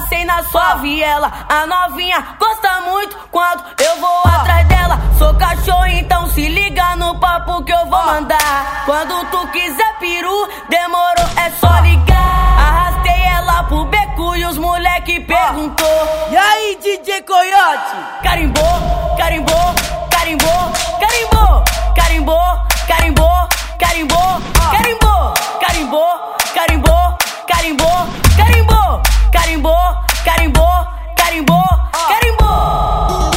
passei na sua viela. A novinha gosta muito quando eu vou atrás dela. Sou cachorro, então se liga no papo que eu vou mandar. Quando tu quiser peru, demorou, é só ligar. Arrastei ela pro beco e os moleque perguntou. E aí, DJ Coyote? Carimbou, carimbou, carimbou, carimbou, carimbou, carimbou, carimbou, carimbou, carimbou, carimbou, carimbou, carimbou, carimbou, carimbou, carimbou, carimbou.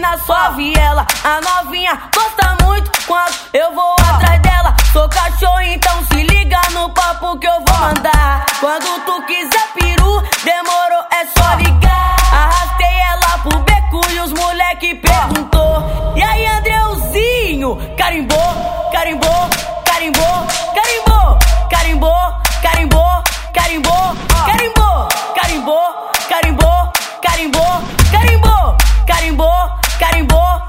Na sua viela. A novinha gosta muito quando eu vou atrás dela. Sou cachorro, então se liga no papo que eu vou mandar. Quando tu quiser peru, demorou, é só ligar. Arrastei ela pro beco e os moleque perguntou. E aí, Andreuzinho? Carimbou, carimbou, carimbou, carimbou, carimbou, carimbou, carimbou, carimbou, carimbou, carimbou, carimbou, carimbou.